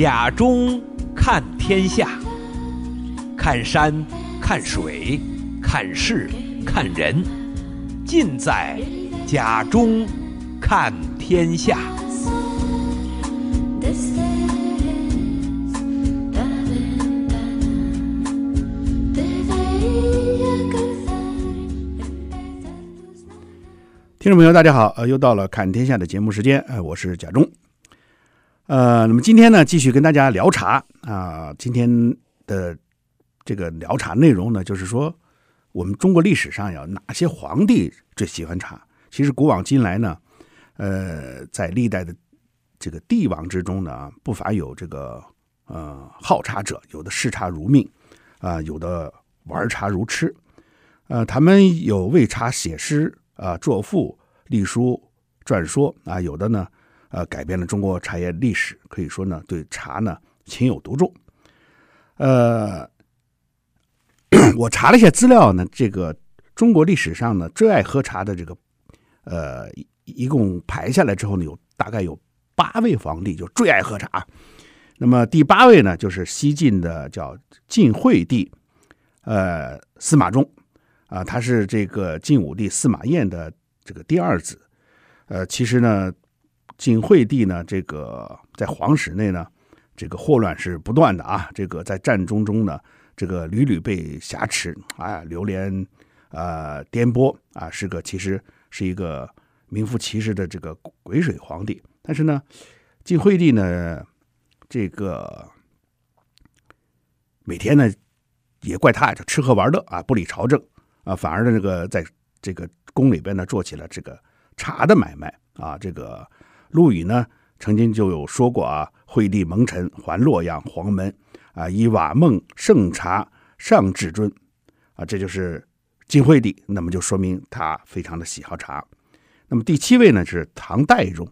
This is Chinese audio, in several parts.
甲中看天下，看山，看水，看事，看人，尽在甲中看天下。听众朋友，大家好，呃，又到了看天下的节目时间，呃，我是甲中，呃，那么今天呢，继续跟大家聊茶啊，今天的这个聊茶内容呢，就是说我们中国历史上有哪些皇帝最喜欢茶？其实古往今来呢，呃，在历代的这个帝王之中呢，不乏有这个呃好茶者，有的视茶如命啊，有的玩茶如痴，呃，他们有为茶写诗。啊，作赋、隶书、传说啊，有的呢，呃，改变了中国茶叶历史，可以说呢，对茶呢情有独钟。呃，我查了一下资料呢，这个中国历史上呢最爱喝茶的这个，呃，一共排下来之后呢，有大概有八位皇帝就最爱喝茶。那么第八位呢，就是西晋的叫晋惠帝，呃，司马衷。啊，他是这个晋武帝司马炎的这个第二子，呃，其实呢，晋惠帝呢，这个在皇室内呢，这个祸乱是不断的啊，这个在战争中呢，这个屡屡被挟持啊，流连啊，颠簸啊，是个其实是一个名副其实的这个鬼水皇帝。但是呢，晋惠帝呢，这个每天呢，也怪他就吃喝玩乐啊，不理朝政。啊，反而呢，这个在这个宫里边呢，做起了这个茶的买卖啊。这个陆羽呢，曾经就有说过啊：“惠帝蒙尘还洛阳黄门啊，以瓦孟盛茶上至尊啊。”这就是晋惠帝，那么就说明他非常的喜好茶。那么第七位呢是唐代宗，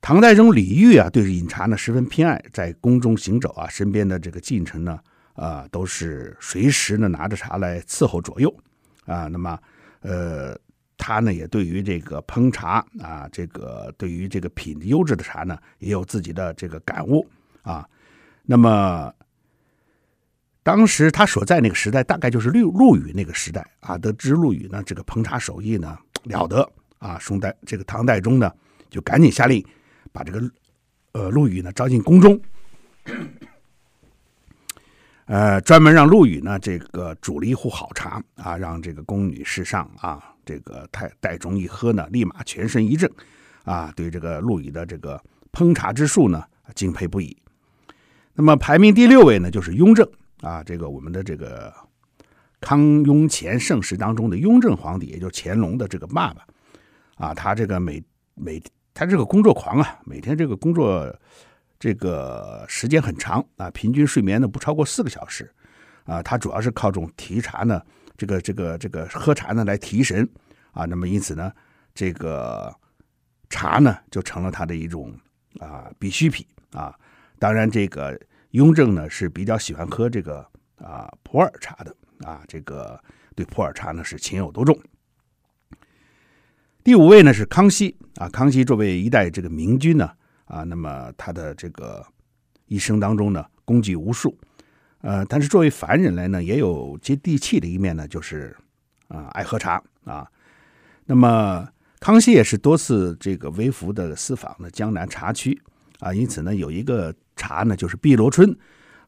唐代宗李煜啊，对饮茶呢十分偏爱，在宫中行走啊，身边的这个近臣呢。啊，都是随时呢拿着茶来伺候左右，啊，那么，呃，他呢也对于这个烹茶啊，这个对于这个品优质的茶呢，也有自己的这个感悟啊。那么，当时他所在那个时代，大概就是陆陆羽那个时代啊，得知陆羽呢这个烹茶手艺呢了得啊，宋代这个唐代宗呢就赶紧下令把这个呃陆羽呢招进宫中。呃，专门让陆羽呢，这个煮了一壶好茶啊，让这个宫女侍上啊，这个太戴宗一喝呢，立马全身一震，啊，对这个陆羽的这个烹茶之术呢，敬佩不已。那么排名第六位呢，就是雍正啊，这个我们的这个康雍乾盛世当中的雍正皇帝，也就是乾隆的这个爸爸啊，他这个每每他这个工作狂啊，每天这个工作。这个时间很长啊，平均睡眠呢不超过四个小时，啊，他主要是靠这种提茶呢，这个这个这个喝茶呢来提神啊，那么因此呢，这个茶呢就成了他的一种啊必需品啊。当然，这个雍正呢是比较喜欢喝这个啊普洱茶的啊，这个对普洱茶呢是情有独钟。第五位呢是康熙啊，康熙作为一代这个明君呢。啊，那么他的这个一生当中呢，功绩无数，呃，但是作为凡人来呢，也有接地气的一面呢，就是啊，爱喝茶啊。那么康熙也是多次这个微服的私访呢江南茶区啊，因此呢，有一个茶呢，就是碧螺春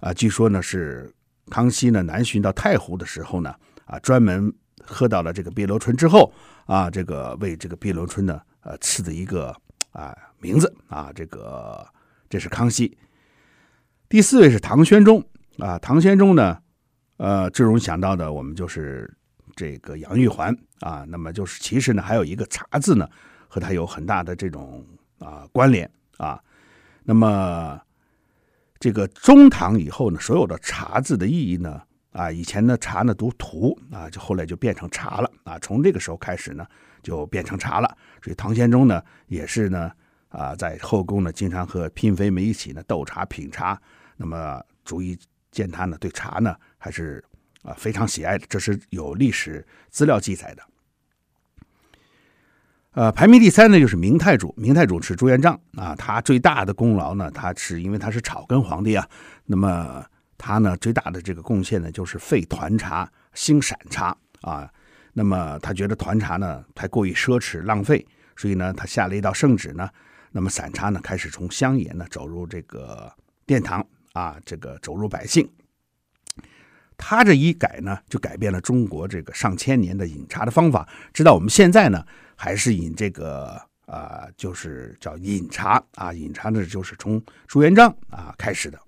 啊，据说呢是康熙呢南巡到太湖的时候呢，啊，专门喝到了这个碧螺春之后啊，这个为这个碧螺春呢，呃，赐的一个啊。名字啊，这个这是康熙。第四位是唐玄宗啊，唐玄宗呢，呃，最容易想到的我们就是这个杨玉环啊。那么就是其实呢，还有一个茶字呢，和他有很大的这种啊关联啊。那么这个中唐以后呢，所有的茶字的意义呢，啊，以前的茶呢读荼啊，就后来就变成茶了啊。从这个时候开始呢，就变成茶了。所以唐玄宗呢，也是呢。啊，在后宫呢，经常和嫔妃们一起呢斗茶品茶，那么逐一见他呢对茶呢还是啊非常喜爱的，这是有历史资料记载的。呃，排名第三呢，就是明太祖。明太祖是朱元璋啊，他最大的功劳呢，他是因为他是草根皇帝啊，那么他呢最大的这个贡献呢，就是废团茶，兴散茶啊。那么他觉得团茶呢太过于奢侈浪费，所以呢他下了一道圣旨呢，那么散茶呢开始从乡野呢走入这个殿堂啊，这个走入百姓。他这一改呢，就改变了中国这个上千年的饮茶的方法，直到我们现在呢。还是饮这个啊、就是叫饮茶啊，饮茶呢就是从朱元璋啊开始的。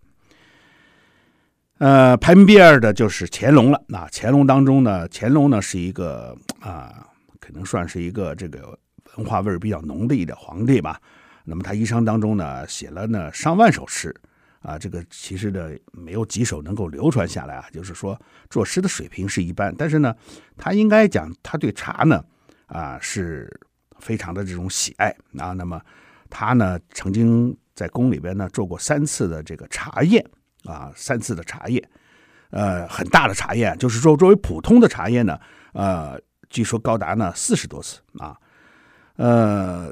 呃，排名第二的就是乾隆了。那、啊、乾隆当中呢，乾隆呢是一个啊，可能算是一个这个文化味儿比较浓的一个皇帝吧。那么他一生当中呢，写了呢上万首诗啊，这个其实呢没有几首能够流传下来啊，就是说作诗的水平是一般。但是呢，他应该讲他对茶呢。啊，是非常的这种喜爱啊。那么他呢，曾经在宫里边呢做过三次的这个茶宴啊，三次的茶宴，呃，很大的茶宴，就是说作为普通的茶宴呢，呃，据说高达呢四十多次啊。呃，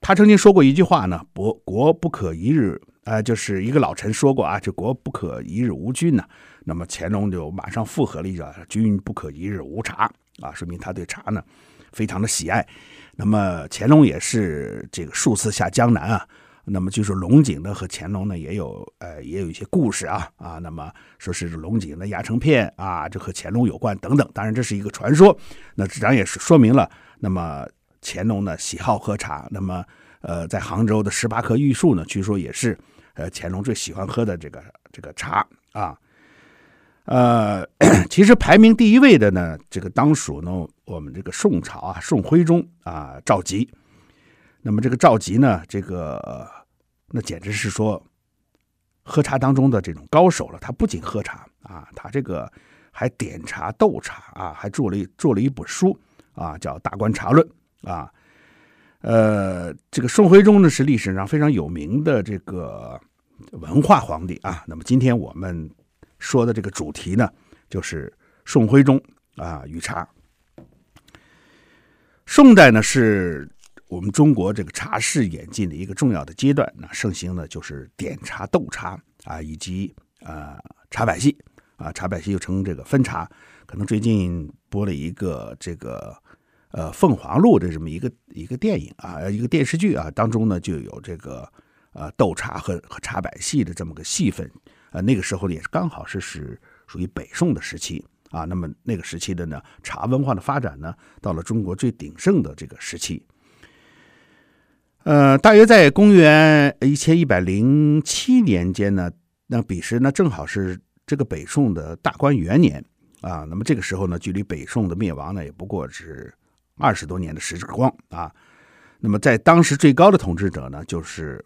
他曾经说过一句话呢：“国国不可一日，呃，就是一个老臣说过啊，这国不可一日无君呐。”那么乾隆就马上附和了一句：“君不可一日无茶。”啊，说明他对茶呢。非常的喜爱，那么乾隆也是这个数次下江南啊。那么据说龙井呢和乾隆呢也有呃也有一些故事啊啊。那么说是龙井的压成片啊，这和乾隆有关等等。当然这是一个传说。那这也是说明了，那么乾隆呢喜好喝茶。那么呃在杭州的十八棵玉树呢，据说也是呃乾隆最喜欢喝的这个这个茶啊。呃，其实排名第一位的呢，这个当属呢我们这个宋朝啊，宋徽宗啊，赵佶。那么这个赵佶呢，这个那简直是说喝茶当中的这种高手了。他不仅喝茶啊，他这个还点茶斗茶啊，还做了一做了一本书啊，叫《大观茶论》啊。呃，这个宋徽宗呢是历史上非常有名的这个文化皇帝啊。那么今天我们。说的这个主题呢，就是宋徽宗啊与茶。宋代呢是我们中国这个茶事演进的一个重要的阶段。那盛行的就是点茶、斗茶啊，以及啊茶百戏啊，茶百戏又称这个分茶。可能最近播了一个这个呃《凤凰录》的这么一个一个电影啊，一个电视剧啊，当中呢就有这个呃斗茶和和茶百戏的这么个戏份。呃，那个时候呢，也是刚好是是属于北宋的时期啊。那么那个时期的呢，茶文化的发展呢，到了中国最鼎盛的这个时期。呃，大约在公元一千一百零七年间呢，那彼时呢，正好是这个北宋的大观元年啊。那么这个时候呢，距离北宋的灭亡呢，也不过是二十多年的时光啊。那么在当时最高的统治者呢，就是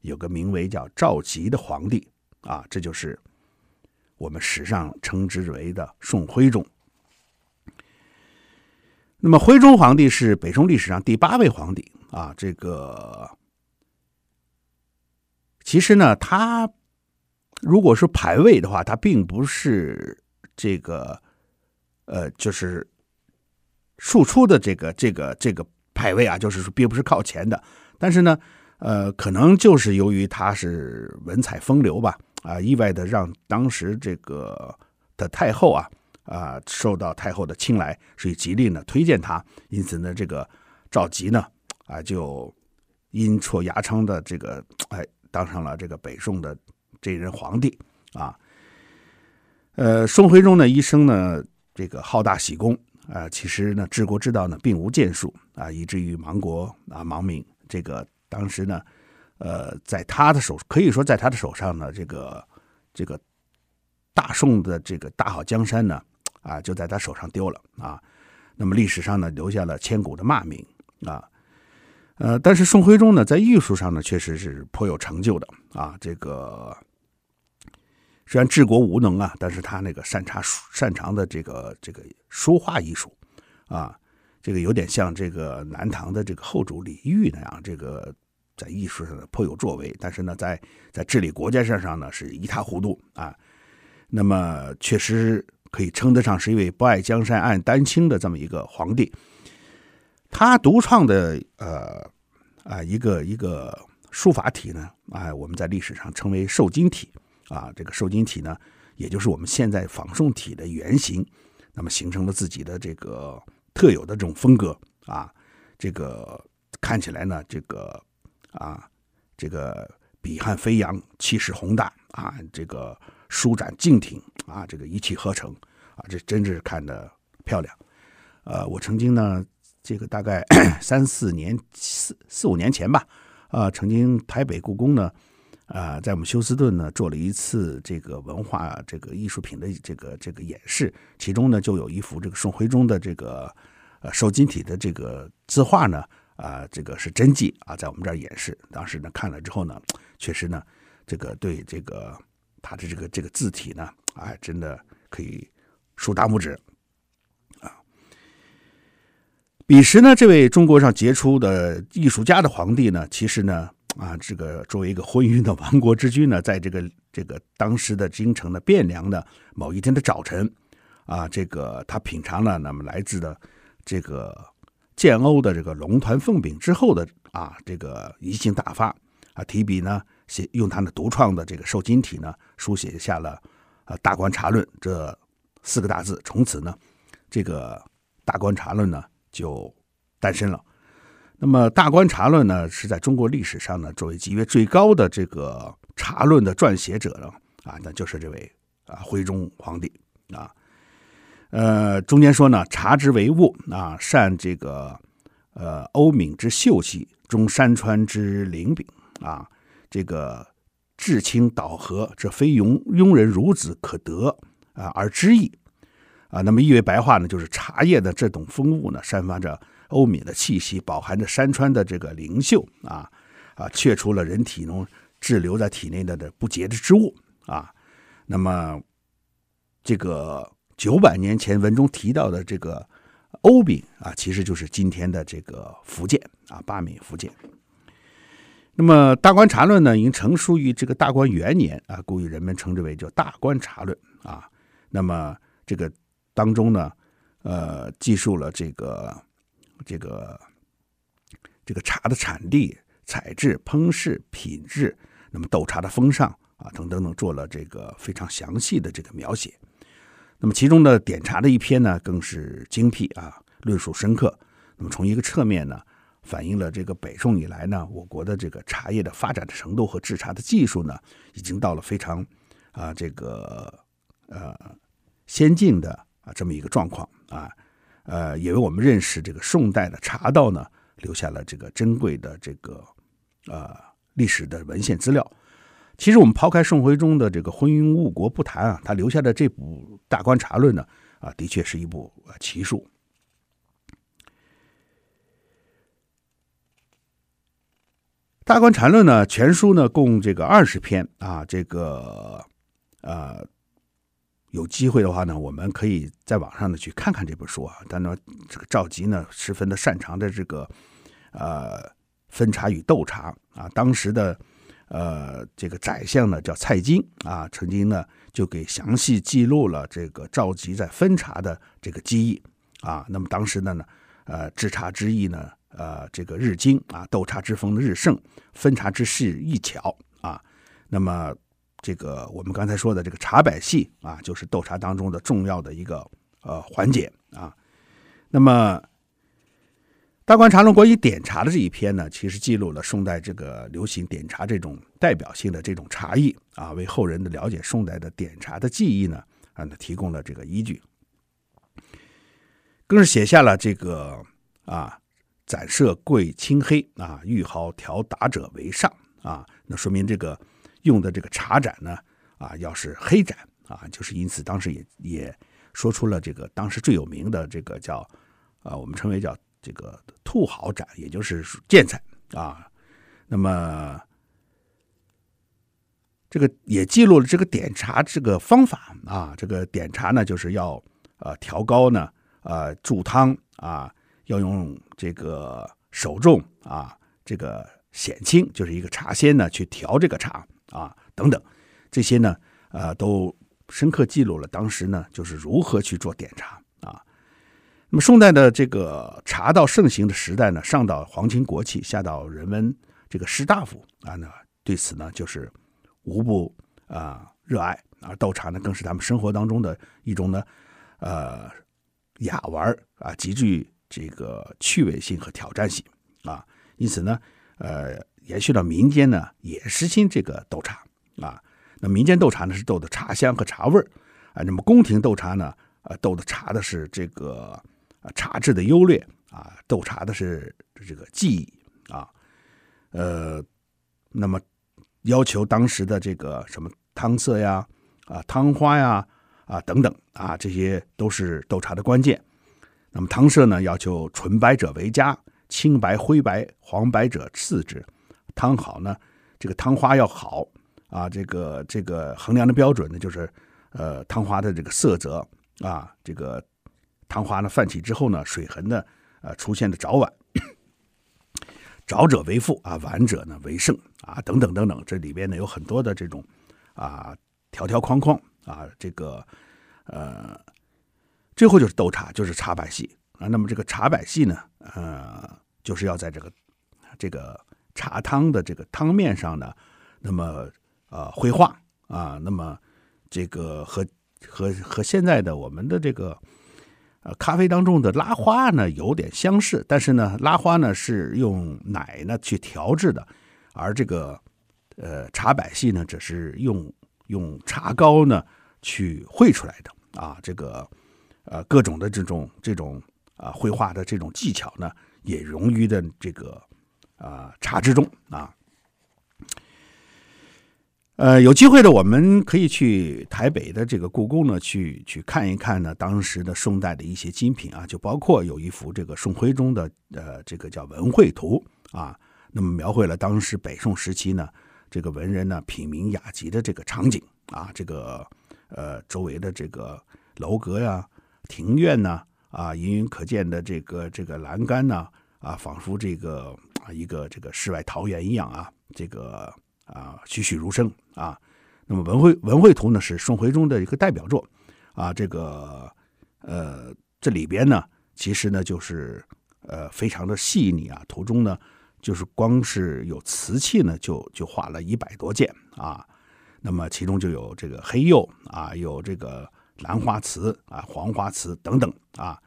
有个名为叫赵佶的皇帝。啊，这就是我们史上称之为的宋徽宗。那么，徽宗皇帝是北宋历史上第八位皇帝啊。这个其实呢，他如果说排位的话，他并不是这个呃，就是庶出的这个这个这个排位啊，就是说并不是靠前的。但是呢，呃，可能就是由于他是文采风流吧。啊，意外的让当时这个的太后啊啊受到太后的青睐，所以极力呢推荐他。因此呢，这个赵佶呢啊就阴错阳差的这个哎当上了这个北宋的这任皇帝啊。呃，宋徽宗呢一生呢这个好大喜功啊，其实呢治国之道呢并无建树啊，以至于亡国啊亡民。这个当时呢。呃，在他的手可以说，在他的手上呢，这个这个大宋的这个大好江山呢，啊，就在他手上丢了啊。那么历史上呢，留下了千古的骂名啊。呃，但是宋徽宗呢，在艺术上呢，确实是颇有成就的啊。这个虽然治国无能啊，但是他那个擅长擅长的这个这个书画艺术啊，这个有点像这个南唐的这个后主李煜那样这个。在艺术上呢颇有作为，但是呢，在在治理国家上上呢是一塌糊涂啊。那么确实可以称得上是一位不爱江山爱丹青的这么一个皇帝。他独创的呃啊一个一个书法体呢啊，我们在历史上称为瘦金体啊。这个瘦金体呢，也就是我们现在仿宋体的原型，那么形成了自己的这个特有的这种风格啊。这个看起来呢，这个啊，这个笔汉飞扬，气势宏大啊，这个舒展劲挺啊，这个一气呵成啊，这真是看得漂亮。呃，我曾经呢，这个大概 三四年、四四五年前吧，啊，曾经台北故宫呢，啊，在我们休斯顿呢做了一次这个文化这个艺术品的这个这个演示，其中呢就有一幅这个宋徽宗的这个。呃，瘦金体的这个字画呢，啊、这个是真迹啊，在我们这儿演示。当时呢看了之后呢，确实呢，这个对这个他的这个这个字体呢，啊，真的可以竖大拇指啊。彼时呢，这位中国上杰出的艺术家的皇帝呢，其实呢，啊，这个作为一个昏庸的亡国之君呢，在这个这个当时的京城的汴梁的某一天的早晨，啊，这个他品尝了那么来自的。这个建瓯的这个龙团凤饼之后的啊，这个怡兴大发啊，提笔呢写用他的独创的这个瘦金体呢，书写下了啊《大观察论》这四个大字。从此呢，这个《大观察论》呢就诞生了。那么《大观察论》呢是在中国历史上呢作为级别最高的这个茶论的撰写者呢啊，那就是这位啊徽宗皇帝啊。呃，中间说呢，茶之为物啊，善这个呃欧敏之秀气，中山川之灵禀啊，这个至清导和，这非庸庸人孺子可得啊而知矣啊。那么意为白话呢，就是茶叶的这种风物呢，散发着欧闽的气息，饱含着山川的这个灵秀啊啊，去除了人体中滞留在体内的的不洁的之物啊。那么这个。九百年前文中提到的这个欧闽啊，其实就是今天的这个福建啊，八闽福建。那么《大观察论》呢，已经成书于这个大观元年啊，故以人们称之为叫《大观察论》啊。那么这个当中呢，呃，记述了这个这个这个茶的产地、采制、烹制、品质，那么斗茶的风尚啊，等等等，做了这个非常详细的这个描写。那么其中的点茶的一篇呢，更是精辟啊，论述深刻。那么从一个侧面呢，反映了这个北宋以来呢，我国的这个茶叶的发展的程度和制茶的技术呢，已经到了非常啊这个呃先进的啊这么一个状况啊，呃，也为我们认识这个宋代的茶道呢，留下了这个珍贵的这个呃历史的文献资料。其实我们抛开宋徽宗的这个昏庸误国不谈啊，他留下的这部《大观茶论》呢，啊，的确是一部奇书。《大观察论》呢，全书呢共这个二十篇啊，这个呃，有机会的话呢，我们可以在网上呢去看看这本书啊。但呢，这个赵佶呢十分的擅长的这个呃分茶与斗茶啊，当时的。呃，这个宰相呢叫蔡京啊，曾经呢就给详细记录了这个赵佶在分茶的这个技艺啊。那么当时的呢，呃，制茶之艺呢，呃，这个日精啊，斗茶之风的日盛，分茶之势亦巧啊。那么这个我们刚才说的这个茶百戏啊，就是斗茶当中的重要的一个呃环节啊。那么。大观茶论关于点茶的这一篇呢，其实记录了宋代这个流行点茶这种代表性的这种茶艺啊，为后人的了解宋代的点茶的技艺呢啊，提供了这个依据，更是写下了这个啊，斩色贵青黑啊，玉毫调打者为上啊，那说明这个用的这个茶盏呢啊，要是黑盏啊，就是因此当时也也说出了这个当时最有名的这个叫啊，我们称为叫。这个兔毫盏，也就是建材啊，那么这个也记录了这个点茶这个方法啊，这个点茶呢，就是要呃调高呢，呃注汤啊，要用这个手重啊，这个显轻，就是一个茶仙呢去调这个茶啊，等等这些呢，呃，都深刻记录了当时呢，就是如何去做点茶啊。那么宋代的这个茶道盛行的时代呢，上到皇亲国戚，下到人们这个士大夫啊，那对此呢就是无不啊热爱，而斗茶呢更是他们生活当中的一种呢呃雅玩啊，极具这个趣味性和挑战性啊，因此呢呃延续到民间呢也实行这个斗茶啊，那民间斗茶呢是斗的茶香和茶味儿啊，那么宫廷斗茶呢呃斗的茶的是这个。啊，茶质的优劣啊，斗茶的是这个技艺啊，呃，那么要求当时的这个什么汤色呀、啊汤花呀、啊等等啊，这些都是斗茶的关键。那么汤色呢，要求纯白者为佳，青白、灰白、黄白者次之。汤好呢，这个汤花要好啊，这个这个衡量的标准呢，就是呃汤花的这个色泽啊，这个。汤花呢泛起之后呢，水痕呢，呃，出现的早晚，早者为富啊，晚者呢为盛啊，等等等等，这里边呢有很多的这种啊条条框框啊，这个呃，最后就是斗茶，就是茶百戏啊。那么这个茶百戏呢，呃，就是要在这个这个茶汤的这个汤面上呢，那么呃绘画啊，那么这个和和和现在的我们的这个。呃，咖啡当中的拉花呢有点相似，但是呢，拉花呢是用奶呢去调制的，而这个呃茶百戏呢只是用用茶膏呢去绘出来的啊。这个呃各种的这种这种啊绘画的这种技巧呢，也融于的这个、呃、茶之中啊。呃，有机会的，我们可以去台北的这个故宫呢，去去看一看呢，当时的宋代的一些精品啊，就包括有一幅这个宋徽宗的呃，这个叫《文会图》啊，那么描绘了当时北宋时期呢，这个文人呢品茗雅集的这个场景啊，这个呃周围的这个楼阁呀、庭院呐啊，隐隐可见的这个这个栏杆呐啊，仿佛这个一个这个世外桃源一样啊，这个。啊，栩栩如生啊！那么文会文会图呢，是宋徽宗的一个代表作啊。这个呃，这里边呢，其实呢就是呃非常的细腻啊。图中呢，就是光是有瓷器呢，就就画了一百多件啊。那么其中就有这个黑釉啊，有这个兰花瓷啊、黄花瓷等等啊。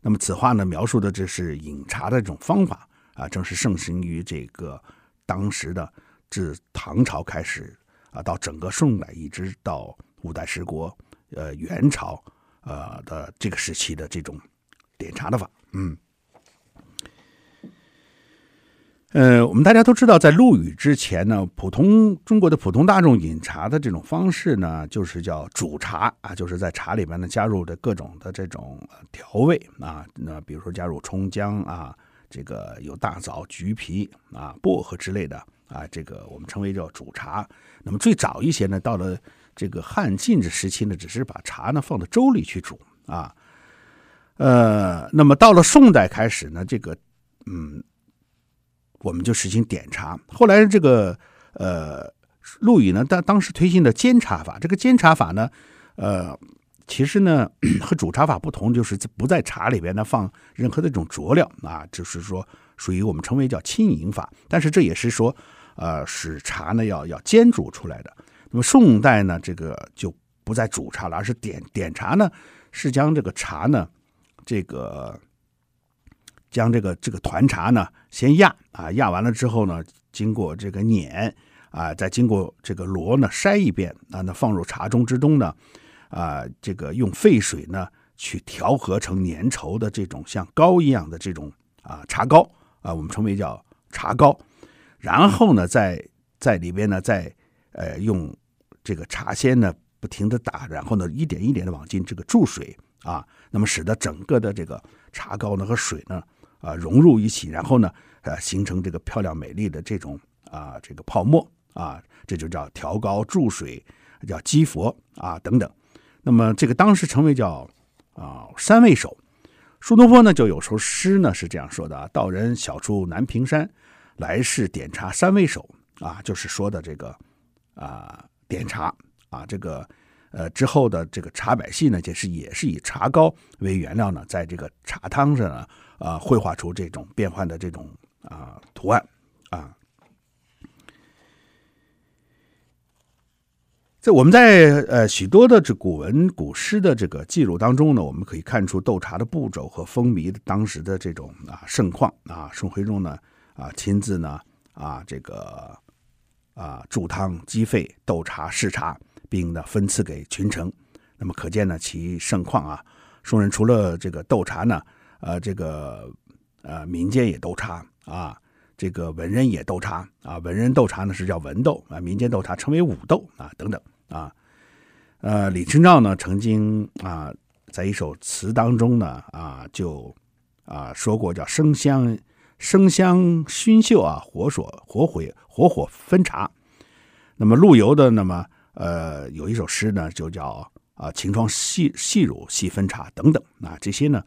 那么此画呢，描述的这是饮茶的这种方法啊，正是盛行于这个当时的。自唐朝开始啊，到整个宋代，一直到五代十国，呃，元朝，呃的这个时期的这种点茶的法，嗯，呃，我们大家都知道，在陆羽之前呢，普通中国的普通大众饮茶的这种方式呢，就是叫煮茶啊，就是在茶里面呢加入的各种的这种调味啊，那比如说加入葱姜啊，这个有大枣、橘皮啊、薄荷之类的。啊，这个我们称为叫煮茶。那么最早一些呢，到了这个汉晋之时期呢，只是把茶呢放到粥里去煮啊。呃，那么到了宋代开始呢，这个嗯，我们就实行点茶。后来这个呃，陆羽呢，当当时推行的煎茶法，这个煎茶法呢，呃，其实呢 和煮茶法不同，就是不在茶里边呢放任何的这种佐料啊，就是说。属于我们称为叫轻饮法，但是这也是说，呃，使茶呢要要煎煮出来的。那么宋代呢，这个就不再煮茶了，而是点点茶呢，是将这个茶呢，这个将这个这个团茶呢先压啊，压完了之后呢，经过这个碾啊，再经过这个箩呢筛一遍啊，那放入茶盅之中呢，啊，这个用沸水呢去调和成粘稠的这种像膏一样的这种啊茶膏。啊，我们称为叫茶膏，然后呢，在在里边呢，再呃用这个茶筅呢不停的打，然后呢一点一点的往进这个注水啊，那么使得整个的这个茶膏呢和水呢啊融入一起，然后呢呃形成这个漂亮美丽的这种啊这个泡沫啊，这就叫调膏注水，叫击佛啊等等。那么这个当时称为叫啊三味手。苏东坡呢就有首诗呢是这样说的啊：“道人晓出南屏山，来世点茶三味手。”啊，就是说的这个啊点茶啊，这个呃之后的这个茶百戏呢，就是也是以茶膏为原料呢，在这个茶汤上呢，啊，绘画出这种变幻的这种啊图案啊。在我们在呃许多的这古文古诗的这个记录当中呢，我们可以看出斗茶的步骤和风靡当时的这种啊盛况啊。宋徽宗呢啊亲自呢啊这个啊煮汤击沸斗茶试茶，并呢分赐给群臣。那么可见呢其盛况啊。宋人除了这个斗茶呢，呃这个呃民间也斗茶啊。这个文人也斗茶啊，文人斗茶呢是叫文斗啊，民间斗茶称为武斗啊等等。啊，呃，李清照呢曾经啊，在一首词当中呢啊，就啊说过叫生香生香熏秀啊，火所火毁火火分茶。那么陆游的那么呃有一首诗呢，就叫啊晴窗细细乳细分茶等等啊，这些呢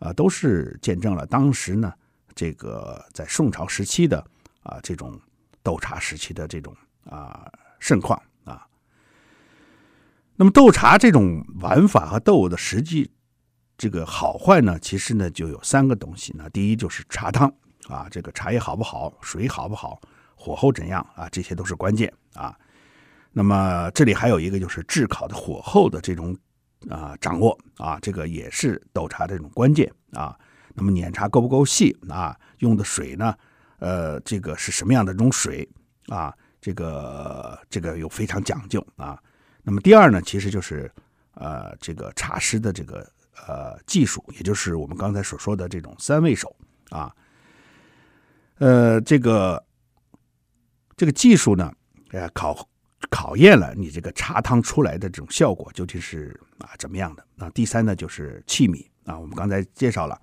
啊都是见证了当时呢这个在宋朝时期的啊这种斗茶时期的这种啊盛况。那么斗茶这种玩法和斗的实际这个好坏呢，其实呢就有三个东西呢。第一就是茶汤啊，这个茶叶好不好，水好不好，火候怎样啊，这些都是关键啊。那么这里还有一个就是炙烤的火候的这种啊掌握啊，这个也是斗茶这种关键啊。那么碾茶够不够细啊？用的水呢，呃，这个是什么样的这种水啊？这个这个有非常讲究啊。那么第二呢，其实就是，呃，这个茶师的这个呃技术，也就是我们刚才所说的这种三位手啊，呃，这个这个技术呢，呃，考考验了你这个茶汤出来的这种效果究竟是啊怎么样的。那第三呢，就是器皿啊，我们刚才介绍了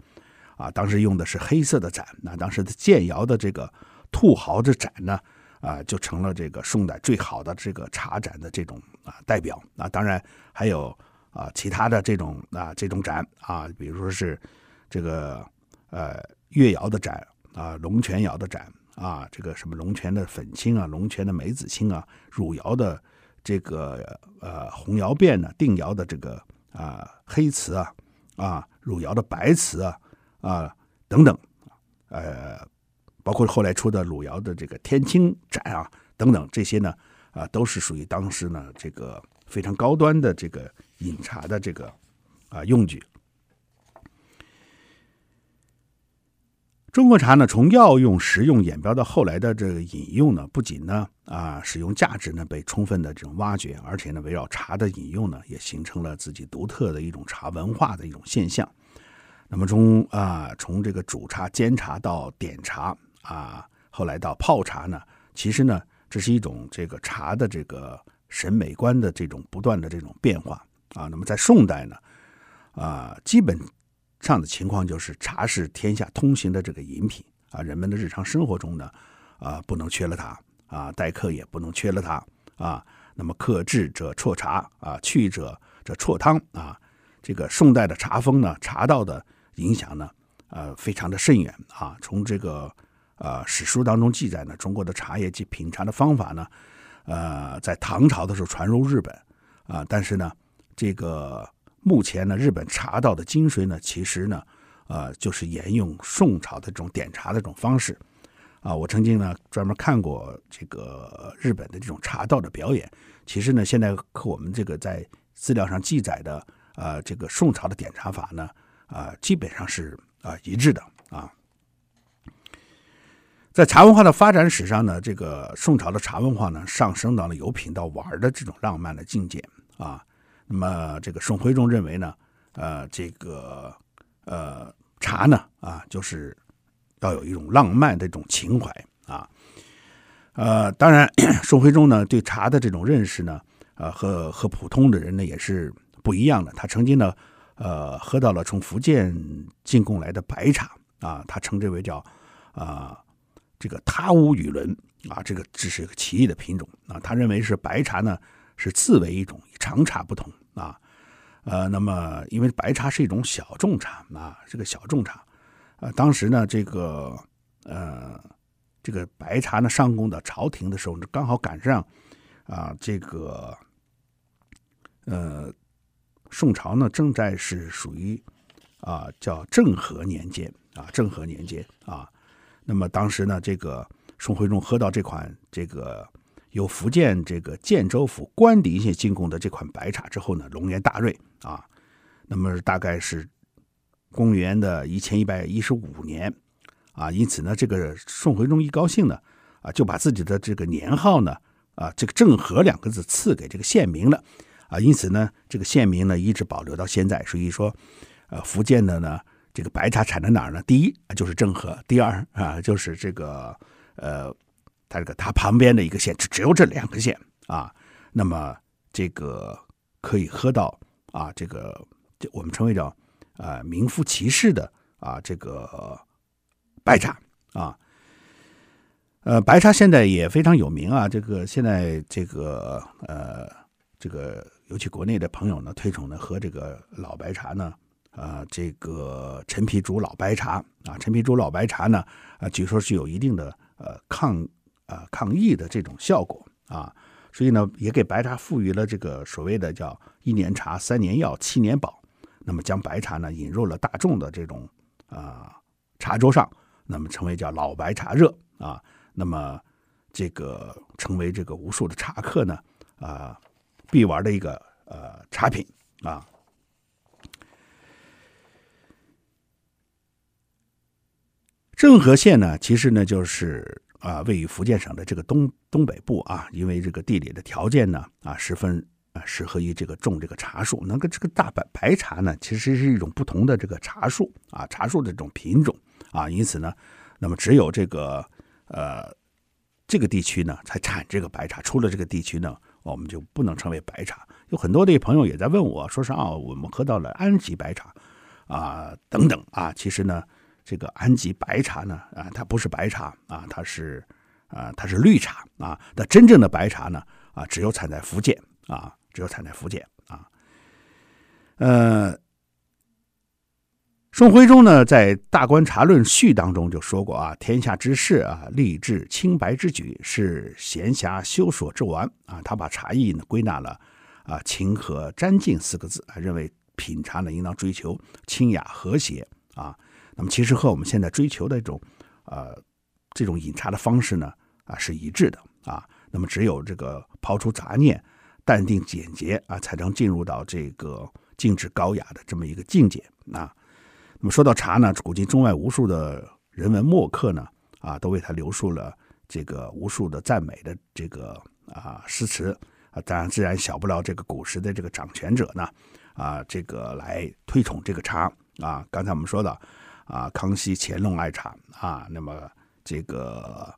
啊，当时用的是黑色的盏，那当时的建窑的这个兔毫的盏呢。啊，就成了这个宋代最好的这个茶盏的这种啊代表啊，当然还有啊其他的这种啊这种盏啊，比如说是这个呃越窑的盏啊，龙泉窑的盏啊，这个什么龙泉的粉青啊，龙泉的梅子青啊，汝窑的这个呃红窑变呢，定窑的这个啊黑瓷啊啊，汝窑的白瓷啊啊等等呃。包括后来出的汝窑的这个天青盏啊等等这些呢啊都是属于当时呢这个非常高端的这个饮茶的这个啊用具。中国茶呢从药用、食用演变到后来的这个饮用呢，不仅呢啊使用价值呢被充分的这种挖掘，而且呢围绕茶的饮用呢也形成了自己独特的一种茶文化的一种现象。那么从啊从这个煮茶、煎茶到点茶。啊，后来到泡茶呢，其实呢，这是一种这个茶的这个审美观的这种不断的这种变化啊。那么在宋代呢，啊，基本上的情况就是茶是天下通行的这个饮品啊，人们的日常生活中呢，啊，不能缺了它啊，待客也不能缺了它啊。那么客至者啜茶啊，去者者啜汤啊。这个宋代的茶风呢，茶道的影响呢，呃，非常的深远啊。从这个呃，史书当中记载呢，中国的茶叶及品茶的方法呢，呃，在唐朝的时候传入日本，啊、但是呢，这个目前呢，日本茶道的精髓呢，其实呢，呃，就是沿用宋朝的这种点茶的这种方式，啊、我曾经呢专门看过这个日本的这种茶道的表演，其实呢，现在和我们这个在资料上记载的，呃，这个宋朝的点茶法呢，啊、基本上是啊、一致的啊。在茶文化的发展史上呢，这个宋朝的茶文化呢，上升到了由品到玩的这种浪漫的境界啊。那么，这个宋徽宗认为呢，呃，这个呃茶呢啊，就是要有一种浪漫的这种情怀啊。呃，当然，宋徽宗呢对茶的这种认识呢，呃，和和普通的人呢也是不一样的。他曾经呢，呃，喝到了从福建进贡来的白茶啊，他称之为叫啊。这个他乌与伦啊，这个只是一个奇异的品种啊。他认为是白茶呢，是自为一种，与长茶不同啊。呃，那么因为白茶是一种小众茶啊，这个小众茶，呃，当时呢，这个呃，这个白茶呢上贡到朝廷的时候，刚好赶上啊，这个呃，宋朝呢正在是属于啊叫政和年间啊，政和年间啊。那么当时呢，这个宋徽宗喝到这款这个由福建这个建州府官邸县进贡的这款白茶之后呢，龙颜大瑞啊。那么大概是公元的一千一百一十五年啊，因此呢，这个宋徽宗一高兴呢啊，就把自己的这个年号呢啊，这个“政和”两个字赐给这个县名了啊，因此呢，这个县名呢一直保留到现在。所以说，呃，福建的呢。这个白茶产在哪儿呢？第一就是政和，第二啊就是这个呃，它这个它旁边的一个县，只只有这两个县啊。那么这个可以喝到啊，这个我们称为叫啊名副其实的啊这个白茶啊。呃，白茶现在也非常有名啊。这个现在这个呃这个尤其国内的朋友呢，推崇呢喝这个老白茶呢。啊，这个陈皮煮老白茶啊，陈皮煮老白茶呢，啊，据说是有一定的呃抗啊抗疫的这种效果啊，所以呢，也给白茶赋予了这个所谓的叫一年茶、三年药、七年宝。那么将白茶呢引入了大众的这种啊茶桌上，那么称为叫老白茶热啊，那么这个成为这个无数的茶客呢啊必玩的一个呃茶品啊。政和县呢，其实呢就是啊，位于福建省的这个东东北部啊，因为这个地理的条件呢啊，十分啊适合于这个种这个茶树。那个这个大白白茶呢，其实是一种不同的这个茶树啊，茶树的这种品种啊，因此呢，那么只有这个呃这个地区呢才产这个白茶，除了这个地区呢，我们就不能称为白茶。有很多的朋友也在问我说是啊，我们喝到了安吉白茶啊等等啊，其实呢。这个安吉白茶呢，啊，它不是白茶啊，它是啊，它是绿茶啊。那真正的白茶呢，啊，只有产在福建啊，只有产在福建啊。呃，宋徽宗呢，在《大观茶论序》当中就说过啊，天下之事啊，立志清白之举，是闲暇修所之玩啊。他把茶艺呢归纳了啊，清和沾净四个字啊，认为品茶呢应当追求清雅和谐啊。那么其实和我们现在追求的这种，呃，这种饮茶的方式呢，啊是一致的啊。那么只有这个抛出杂念，淡定简洁啊，才能进入到这个静致高雅的这么一个境界啊。那么说到茶呢，古今中外无数的人文墨客呢，啊，都为他留述了这个无数的赞美的这个啊诗词啊。当然，自然小不了这个古时的这个掌权者呢，啊，这个来推崇这个茶啊。刚才我们说的。啊，康熙、乾隆爱茶啊，那么这个，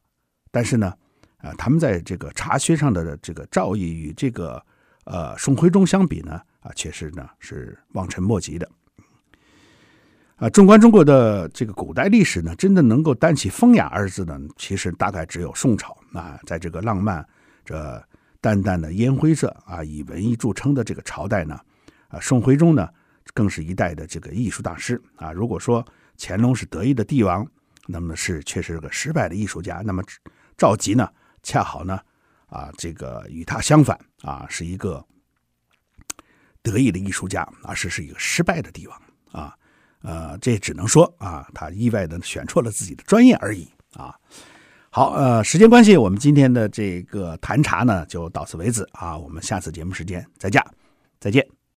但是呢，啊，他们在这个茶学上的这个造诣与这个呃宋徽宗相比呢，啊，确实呢是望尘莫及的。啊，纵观中国的这个古代历史呢，真的能够担起风雅二字呢，其实大概只有宋朝啊，在这个浪漫、这淡淡的烟灰色啊，以文艺著称的这个朝代呢，啊，宋徽宗呢，更是一代的这个艺术大师啊。如果说乾隆是得意的帝王，那么是确实是个失败的艺术家。那么赵佶呢，恰好呢，啊，这个与他相反啊，是一个得意的艺术家，而是是一个失败的帝王啊。呃，这只能说啊，他意外的选错了自己的专业而已啊。好，呃，时间关系，我们今天的这个谈茶呢，就到此为止啊。我们下次节目时间再见，再见。